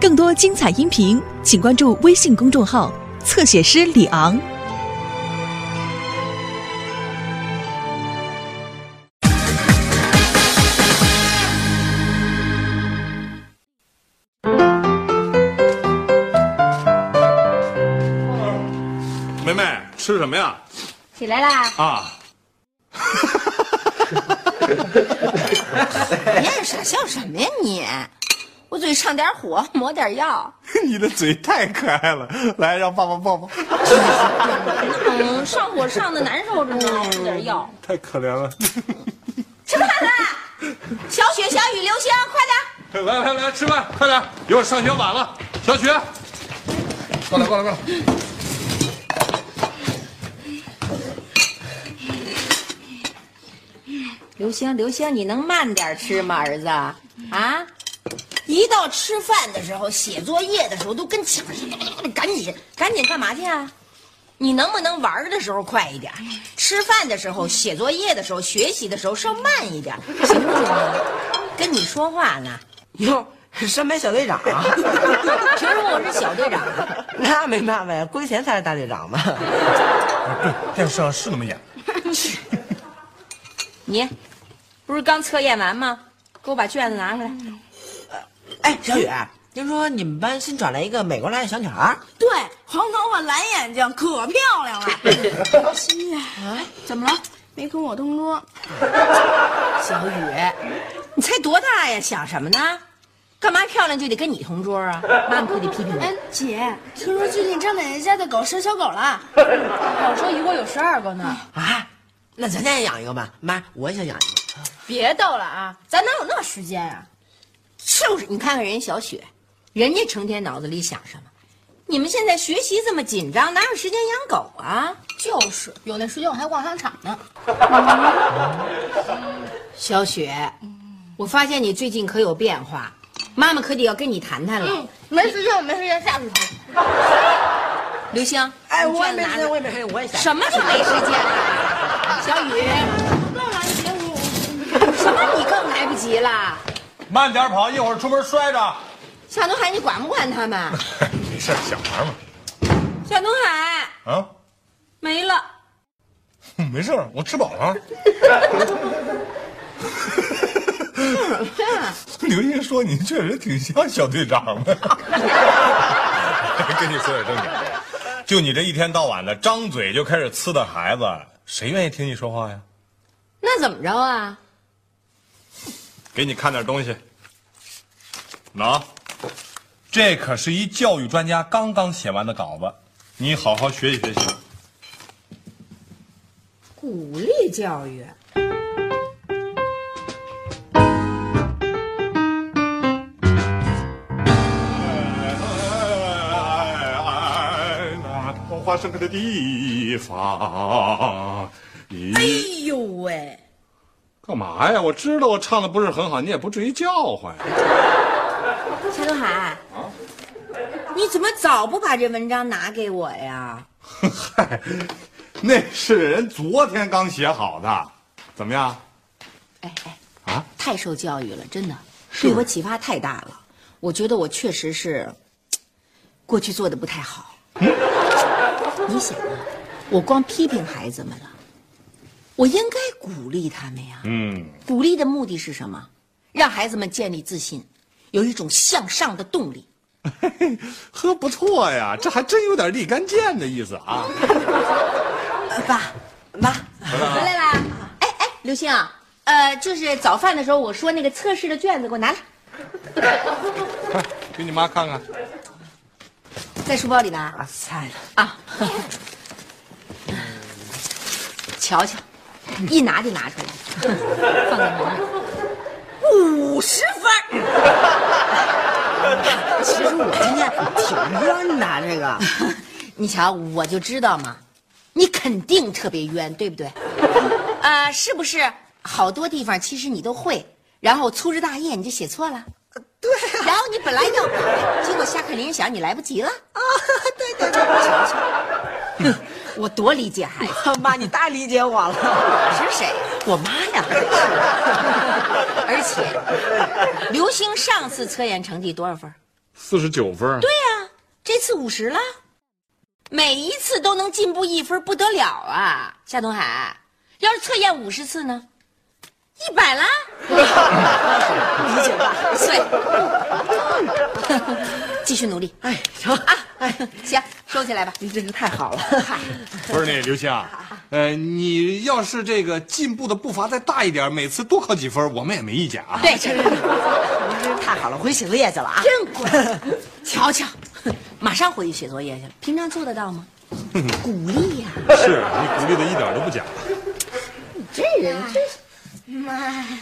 更多精彩音频，请关注微信公众号“侧写师李昂”。梅梅，吃什么呀？起来啦！啊，你傻笑什么呀你？我嘴上点火，抹点药。你的嘴太可爱了，来让爸爸抱抱。嗯，上火上的难受着呢，抹点药。太可怜了。吃饭了，小雪、小雨、刘星，快点！来来来，吃饭，快点，一会儿上学晚了。小雪，过来过来过来。刘星，刘星，你能慢点吃吗，儿子？啊，一到吃饭的时候、写作业的时候，都跟抢似的，赶紧赶紧干嘛去啊？你能不能玩的时候快一点？吃饭的时候、写作业的时候、学习的时候稍慢一点，行不行啊？跟你说话呢。哟，山北小队长啊，凭什么我是小队长啊？那没办法呀，归田才是大队长嘛。对，电视上是那么演。你不是刚测验完吗？给我把卷子拿出来。哎，小雨，听说你们班新转来一个美国来的小女孩？对，黄头发、蓝眼睛，可漂亮了。心呀，啊，怎么了？没跟我同桌？小雨，你才多大呀？想什么呢？干嘛漂亮就得跟你同桌啊？妈妈可得批评 哎你。，姐，听说最近张奶奶家的狗生小狗了。老说一共有十二个呢。啊，那咱家也养一个吧？妈，我也想养一个。别逗了啊，咱哪有那时间呀、就是，你看看人家小雪，人家成天脑子里想什么？你们现在学习这么紧张，哪有时间养狗啊？就是，有那时间我还逛商场呢。小雪，我发现你最近可有变化，妈妈可得要跟你谈谈了。嗯，没时间，我没时间，下次谈。刘星，哎，我也没时间，我也没时间，我也想。什么就没时间了？小雨，更来姐我。什么你更来不及了？慢点跑，一会儿出门摔着。夏东海，你管不管他们？没事，小孩嘛。夏东海啊，没了。没事，我吃饱了。刘英说你确实挺像小队长的。跟你说点正经的，就你这一天到晚的张嘴就开始呲的孩子，谁愿意听你说话呀？那怎么着啊？给你看点东西。喏，这可是一教育专家刚刚写完的稿子，你好好学习学习。鼓励教育。那桃花盛开的地方。哎呦喂，干嘛呀？我知道我唱的不是很好，你也不至于叫唤呀。夏东海，啊你怎么早不把这文章拿给我呀？嗨，那是人昨天刚写好的，怎么样？哎哎，啊，太受教育了，真的，对我启发太大了。我觉得我确实是，过去做的不太好。你想啊，我光批评孩子们了，我应该鼓励他们呀。嗯，鼓励的目的是什么？让孩子们建立自信，有一种向上的动力。呵，不错呀，这还真有点立竿见的意思啊。呃爸妈，回来啦！哎哎，刘星啊，呃，就是早饭的时候我说那个测试的卷子给我拿来，快 给你妈看看。在书包里呢。啊，菜啊，瞧瞧，一拿就拿出来，放在门里。五十分 其实我今天挺冤的，这个。你瞧，我就知道嘛，你肯定特别冤，对不对？呃，是不是？好多地方其实你都会，然后粗枝大叶你就写错了。对啊，然后你本来要改，结果下课铃响你来不及了。啊，对对对，瞧瞧，我多理解孩子。妈，你太理解我了。是谁？我妈呀，而且，刘星上次测验成绩多少分？四十九分。对呀、这次五十了，每一次都能进步一分，不得了啊！夏东海，要是测验五十次呢？一百啦！理解吧？对，继续努力。哎，成啊！哎，行，收起来吧。您真是太好了。嗨，不是那刘星啊，呃，你要是这个进步的步伐再大一点，每次多考几分，我们也没意见啊。对，这个您真是太好了，回去写作业去了啊。真乖，瞧瞧，马上回去写作业去了。平常做得到吗？鼓励呀、是你鼓励的一点都不假。你这人真是。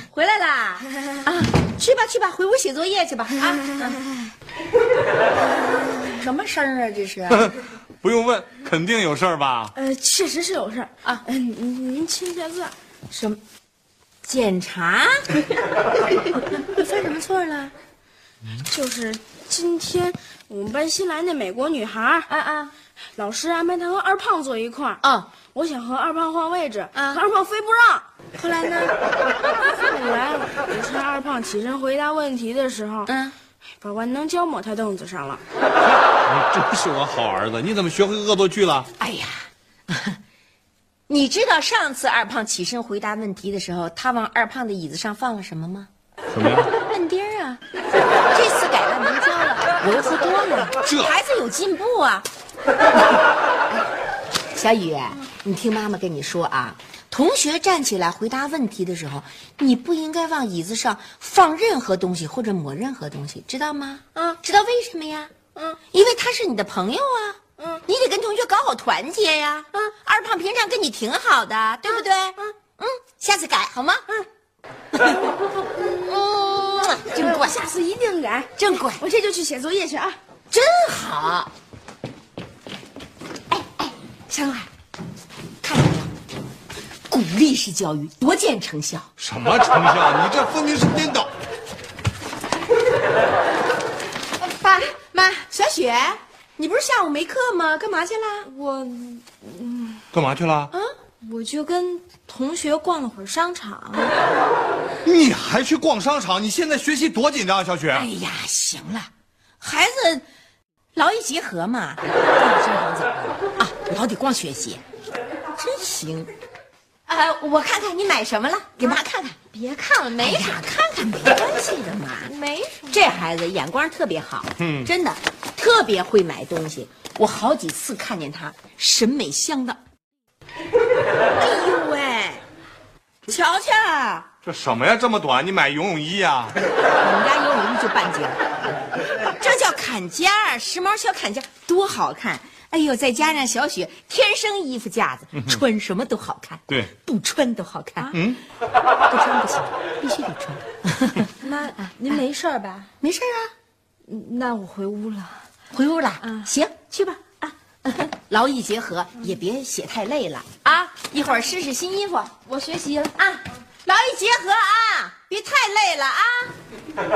回来啦！啊，去吧去吧，回屋写作业去吧啊！嗯 什么声儿啊？这是？不用问，肯定有事儿吧？呃，确实是有事儿啊嗯、您您签下字。什么？检查？你 犯什么错了？就是今天我们班新来那美国女孩儿，啊啊老师安排她和二胖坐一块儿。哦，我想和二胖换位置，啊可二胖非不让。后来呢？后来我趁二胖起身回答问题的时候，嗯，把万能胶抹他凳子上了。你 真是我好儿子，你怎么学会恶作剧了？哎呀，你知道上次二胖起身回答问题的时候，他往二胖的椅子上放了什么吗？什么呀？摁钉儿啊！这次改了能胶了，柔和多了，这孩子有进步啊！小雨，你听妈妈跟你说啊，同学站起来回答问题的时候，你不应该往椅子上放任何东西或者抹任何东西，知道吗？嗯知道为什么呀？嗯，因为他是你的朋友啊。嗯，你得跟同学搞好团结呀。嗯，二胖平常跟你挺好的，对不对？嗯嗯，下次改好吗？嗯，嗯，真乖，下次一定改。真乖，我这就去写作业去啊。真好。哎哎，夏东海？鼓励式教育多见成效。什么成效？你这分明是颠倒。爸妈，小雪，你不是下午没课吗？干嘛去了？我嗯干嘛去了？啊我就跟同学逛了会儿商场。你还去逛商场？你现在学习多紧张啊，小雪。哎呀，行了，孩子劳逸结合嘛，逛商场怎么了啊？老得逛学习，真行。啊，我看看你买什么了，给妈看看。别看了，哎没啥，看看没关系的嘛。没什么。这孩子眼光特别好，嗯，真的特别会买东西。我好几次看见他，审美相当。哎呦喂，瞧瞧，这什么呀？这么短？你买游泳衣呀、我们家游泳衣就半截，这叫坎肩儿，时髦小坎肩儿，多好看！哎呦，再加上小雪天生衣服架子，穿什么都好看，对不穿都好看。嗯，不穿不行，必须得穿。妈，您没事吧？没事啊，那我回屋了。回屋了。行，去吧啊，劳逸结合，也别写太累了啊。一会儿试试新衣服，我学习了。啊，劳逸结合啊，别太累了啊。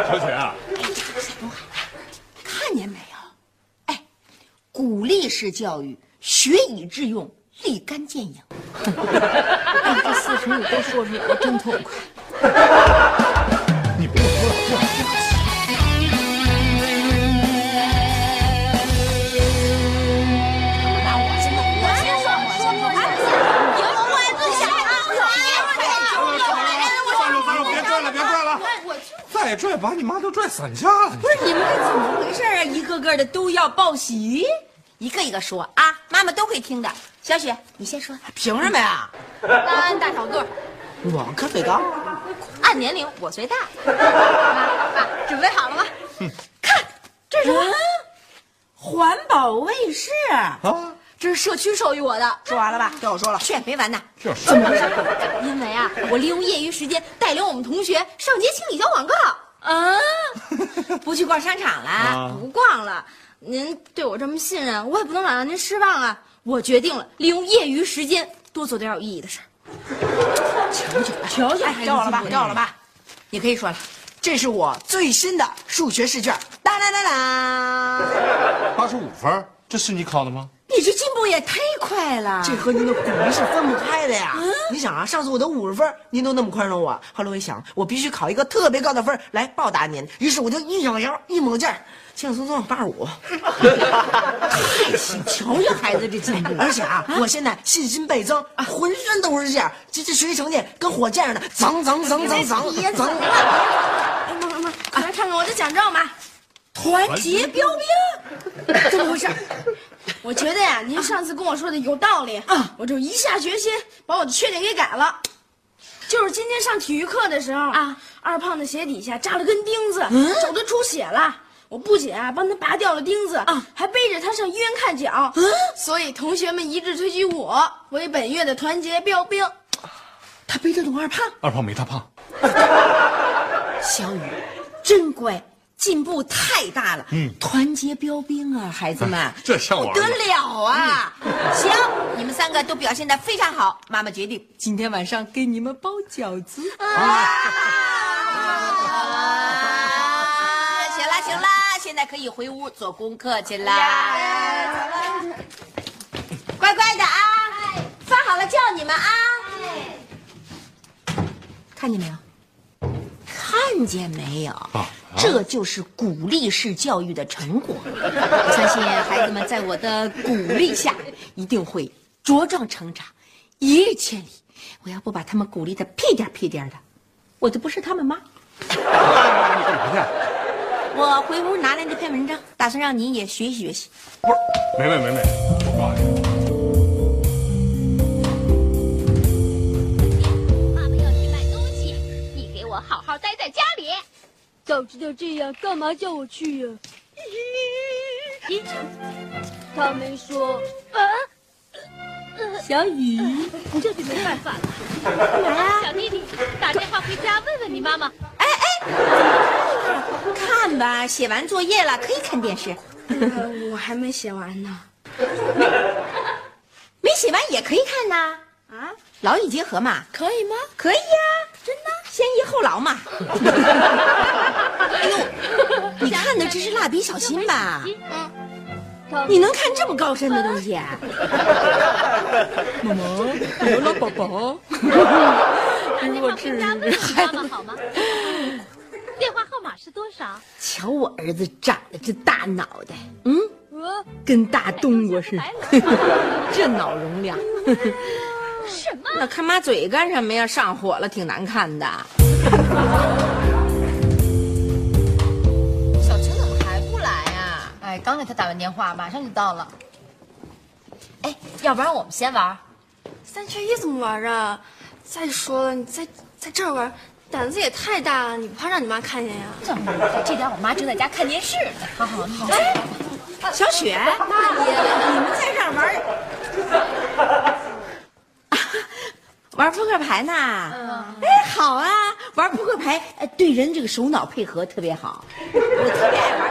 小雪啊，看见没鼓励式教育，学以致用，立竿见影。哎，这四成语都说出来我，真痛快。你不用说了，过来。算了算了，别拽了，别拽了。再拽把你妈都拽散架了。不是你们这怎么回事啊？一个个的都要报喜，一个一个说啊，妈妈都会听的。小雪，你先说。凭什么呀？大安大小个儿，我可最高。按年龄我最大。妈 爸，准备好了吗？看，这是什么？环保卫士。啊，这是社区授予我的，说完了吧？该我说了。去，没完呢。就是。因为啊，我利用业余时间带领我们同学上街清理小广告。啊，不去逛商场了。啊不逛了，您对我这么信任，我也不能老让您失望啊！我决定了，利用业余时间多做点有意义的事儿。瞧瞧，哎，该我了吧？该我了吧？你可以说了。这是我最新的数学试卷，当当当当。八十五分，这是你考的吗？你你这进步也太快了。这和您的鼓励是分不开的呀！你想啊，上次我得五十分，您都那么宽容我，后来我一想，我必须考一个特别高的分来报答您，于是我就一咬牙，一猛劲儿，轻轻松松八十五。太行，瞧瞧孩子这进步，而且啊，我现在信心倍增，浑身都是劲儿，这这学习成绩跟火箭似的，增增增增增别增。哎妈妈妈，快来看看我的奖状吧。团结标兵，怎么回事？我觉得呀，您上次跟我说的有道理啊，我就一下决心把我的缺点给改了。就是今天上体育课的时候啊，二胖的鞋底下扎了根钉子，手都出血了。我不仅啊帮他拔掉了钉子啊，还背着他上医院看脚。所以同学们一致推举我为本月的团结标兵。他背得动二胖。二胖没他胖。小雨，真乖，进步太大了。嗯，团结标兵啊，孩子们，这像我儿子不得了啊！行，你们三个都表现的非常好，妈妈决定今天晚上给你们包饺子。啊！行了行了，现在可以回屋做功课去啦。乖乖的啊，饭好了叫你们啊。看见没有？看见没有？这就是鼓励式教育的成果。我相信孩子们在我的鼓励下，一定会茁壮成长，一日千里。我要不把他们鼓励的屁颠屁颠的，我就不是他们妈。你干嘛去我回屋拿来那篇文章，打算让你也学习学习。没没没没，不好意思。早知道这样，干嘛叫我去呀？咦，他没说啊。小雨，这就没办法了。干嘛呀？小弟弟，打电话回家问问你妈妈。哎哎看吧，写完作业了，可以看电视。呃我还没写完呢。没写完也可以看呐。啊，劳逸结合嘛，可以吗？可以呀、真的，先逸后劳嘛。你看的这是蜡笔小新吧？他你能看这么高深的东西？妈妈，有了宝宝。打电话回家问问你妈妈好吗？电话号码是多少？瞧我儿子长得这大脑袋，嗯，呃跟大冬瓜似的，这脑容量。什么？那看妈嘴干什么呀？上火了，挺难看的。刚给他打完电话，马上就到了。哎，要不然我们先玩？三缺一怎么玩啊？再说了，你在在这儿玩，胆子也太大了，你不怕让你妈看见呀？这这点我妈正在家看电视呢。好好，你哎，小雪，你们在这儿玩 玩扑克牌呢？哎，好啊，玩扑克牌，哎，对人这个手脑配合特别好，我特别爱玩！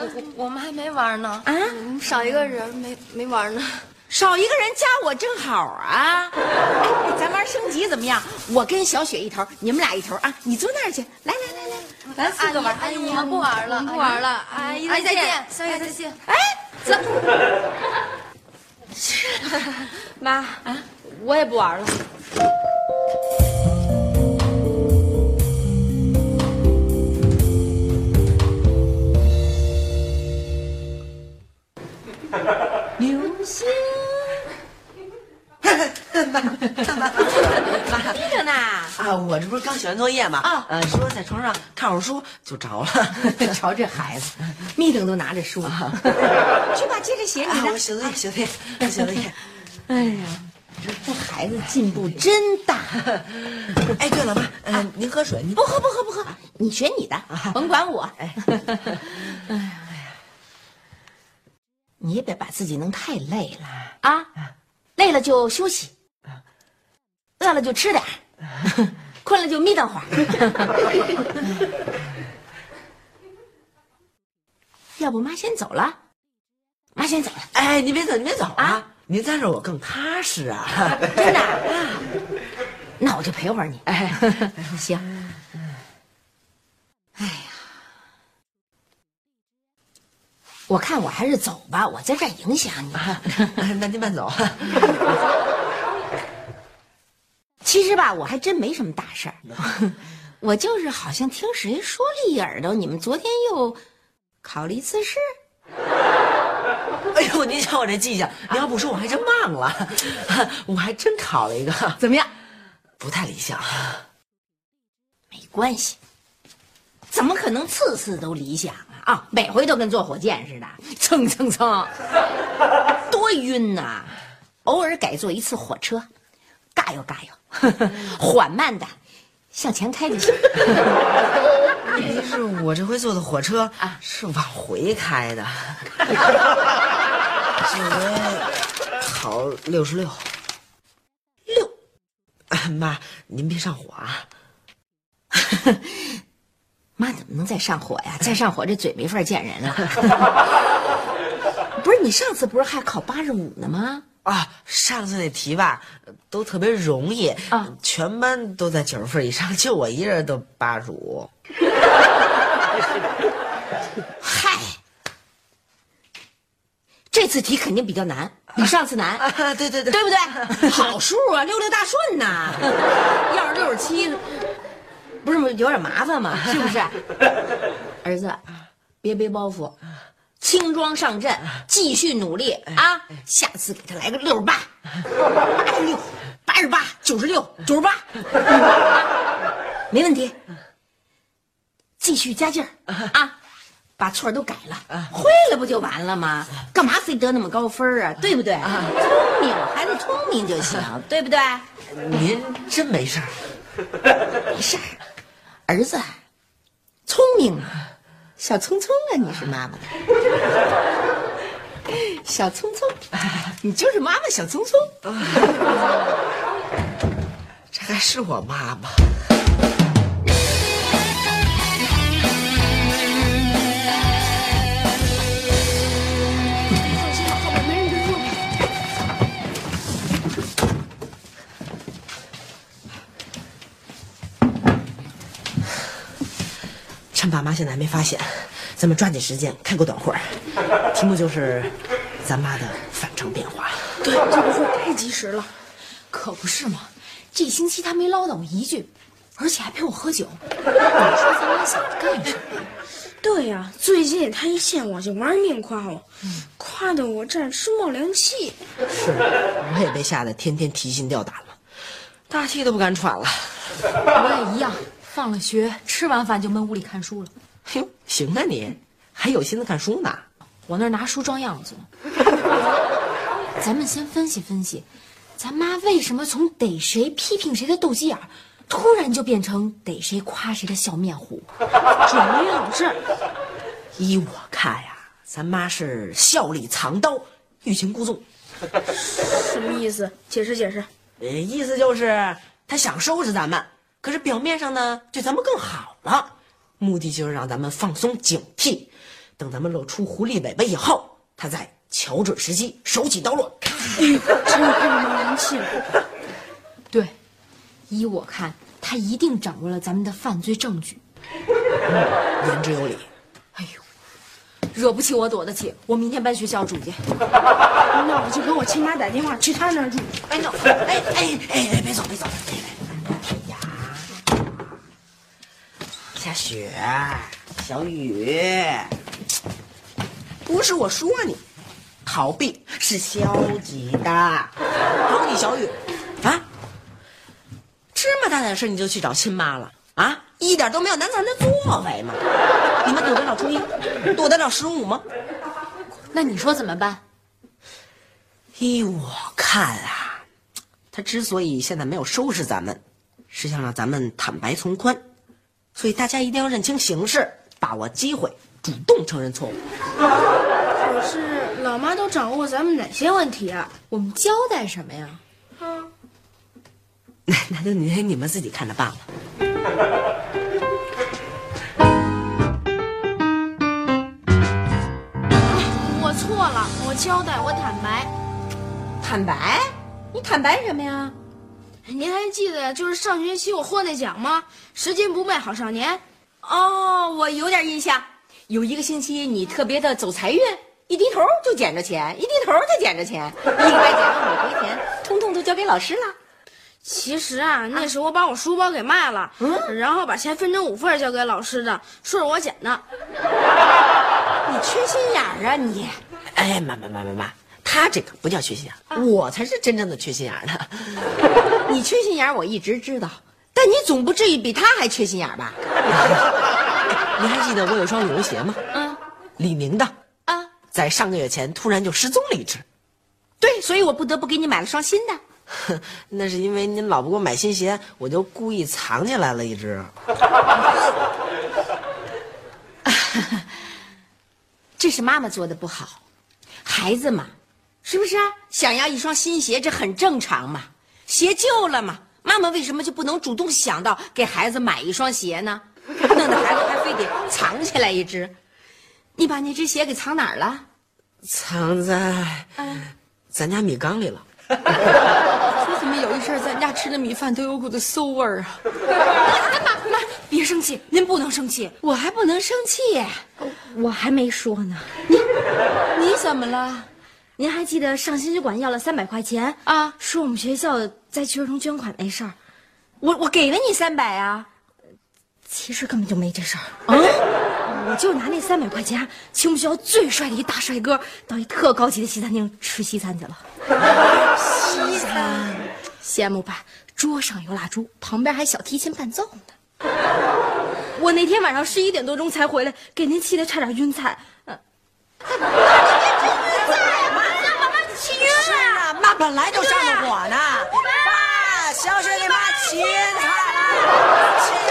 我我们还没玩呢，啊。嗯少一个人没没玩呢。少一个人加我正好啊！哎，咱玩升级怎么样？我跟小雪一头，你们俩一头啊！你坐那儿去，来来来来，咱四个玩。阿姨，我们不玩了，不玩了。阿姨再见，小雪再见。哎，走。妈啊，我也不玩了。逼着呢。啊，我这不是刚写完作业吗？啊呃，说在床上看会儿书就着了。瞧这孩子，密等都拿着书，去吧，接着写你啊，我的。写作业，写作业，写作业。哎呀，这孩子进步真大。哎，对了，妈，嗯，您喝水，您不喝不喝不喝，你学你的，甭管我。哎呀你也别把自己弄太累了啊，累了就休息，饿了就吃点儿，困了就眯瞪会儿。要不妈先走了，妈先走了，哎，你别走，你别走啊啊！您在这儿我更踏实啊。真的啊。那我就陪会儿你。哎，行。哎呀，我看我还是走吧，我在这儿影响你。那您慢走。其实吧，我还真没什么大事儿，我就是好像听谁说了一耳朵，你们昨天又考了一次试。哎呦，您瞧我这记性，您要不说我还真忘了，我还真考了一个，怎么样？不太理想。没关系，怎么可能次次都理想啊？啊，每回都跟坐火箭似的，蹭蹭蹭，多晕呐！偶尔改坐一次火车，嘎悠嘎悠，缓慢的向前开就行。问题是我这回坐的火车啊是往回开的，这回考六十六。六，妈，您别上火啊！妈怎么能再上火呀？再上火这嘴没法见人了。不是你上次不是还考八十五呢吗？啊，上次那题吧，都特别容易啊，全班都在九十分以上，就我一人都八十五。嗨，这次题肯定比较难，比上次难。啊，对对对，对不对？好数啊，六六大顺呐。要是六十七，不是有点麻烦吗？是不是？儿子，别背包袱，轻装上阵，继续努力啊！下次给他来个六十八、八十六、八十八、九十六、九十八，没问题。继续加劲儿啊！把错都改了，会了不就完了吗？干嘛非得那么高分啊？对不对？聪明，孩子聪明就行，对不对？您真没事儿？没事儿，儿子聪明啊，小聪聪啊，你是妈妈小聪聪，你就是妈妈小聪聪。这还是我妈妈。趁爸妈现在还没发现，咱们抓紧时间开个短会儿。题目就是咱妈的反常变化。对，这不会太及时了。可不是嘛，这星期他没唠叨我一句，而且还陪我喝酒。你说咱妈想干什么？对呀、最近他一见我就玩命夸我，夸得我这儿直冒凉气。是，我也被吓得天天提心吊胆了，大气都不敢喘了。我也一样，放了学吃完饭就闷屋里看书了。哟，行啊你，还有心思看书呢？我那儿拿书装样子呢。咱们先分析分析，咱妈为什么从逮谁批评谁的斗鸡眼，突然就变成逮谁夸谁的笑面虎？准没好事。依我看呀，咱妈是笑里藏刀，欲擒故纵。什么意思？解释解释。呃，意思就是她想收拾咱们，可是表面上呢对咱们更好了，目的就是让咱们放松警惕，等咱们露出狐狸尾巴以后，他再瞧准时机手起刀落。真是开着冒凉气了。对，依我看，他一定掌握了咱们的犯罪证据。嗯言之有理。哎呦，惹不起我躲得起，我明天搬学校住去。那我就给我亲妈打电话去她那儿住。哎 no，哎哎哎哎，别走别走！哎下雪，小雨，不是我说你，逃避是消极的。好你小雨，啊，芝麻大点事你就去找亲妈了啊？一点都没有难缠的作为吗？你们躲得了初一，躲得了十五吗？那你说怎么办？依我看啊，他之所以现在没有收拾咱们，是想让咱们坦白从宽，所以大家一定要认清形势，把握机会，主动承认错误。可是老妈都掌握咱们哪些问题啊？我们交代什么呀？那 那就你你们自己看着办了。我错了，我交代，我坦白。坦白？你坦白什么呀？您还记得就是上学期我获那奖吗？拾金不昧好少年。哦，我有点印象。有一个星期你特别的走财运，一低头就捡着钱，一低头就捡着钱，一个月捡了五回钱，通通都交给老师了。其实啊，那时候我把我书包给卖了，然后把钱分成五份交给老师的，说是我捡的。你缺心眼儿啊你！哎，妈妈妈妈妈，他这个不叫缺心眼儿，我才是真正的缺心眼儿呢。你缺心眼儿我一直知道，但你总不至于比他还缺心眼儿吧？你还记得我有双羽绒鞋吗？嗯，李宁的啊，在上个月前突然就失踪了一只。对，所以我不得不给你买了双新的。哼，那是因为您老不给我买新鞋，我就故意藏起来了一只。这是妈妈做的不好，孩子嘛，是不是啊？想要一双新鞋，这很正常嘛。鞋旧了嘛，妈妈为什么就不能主动想到给孩子买一双鞋呢？弄得孩子还非得藏起来一只。你把那只鞋给藏哪儿了？藏在咱家米缸里了。说怎么有一阵咱家吃的米饭都有股子馊味儿啊！妈妈，别生气，您不能生气，我还不能生气，我还没说呢。你你怎么了？您还记得上兴趣馆要了三百块钱啊？说我们学校灾区儿童捐款那事儿，我我给了你三百啊。其实根本就没这事儿啊！我就拿那三百块钱，请我们学校最帅的一大帅哥到一特高级的西餐厅吃西餐去了。西餐，羡慕吧？桌上有蜡烛，旁边还小提琴伴奏呢。我那天晚上十一点多钟才回来，给您气得差点晕菜。嗯，是啊，妈本来就上着火呢。爸，小雪给妈芹菜了，沏你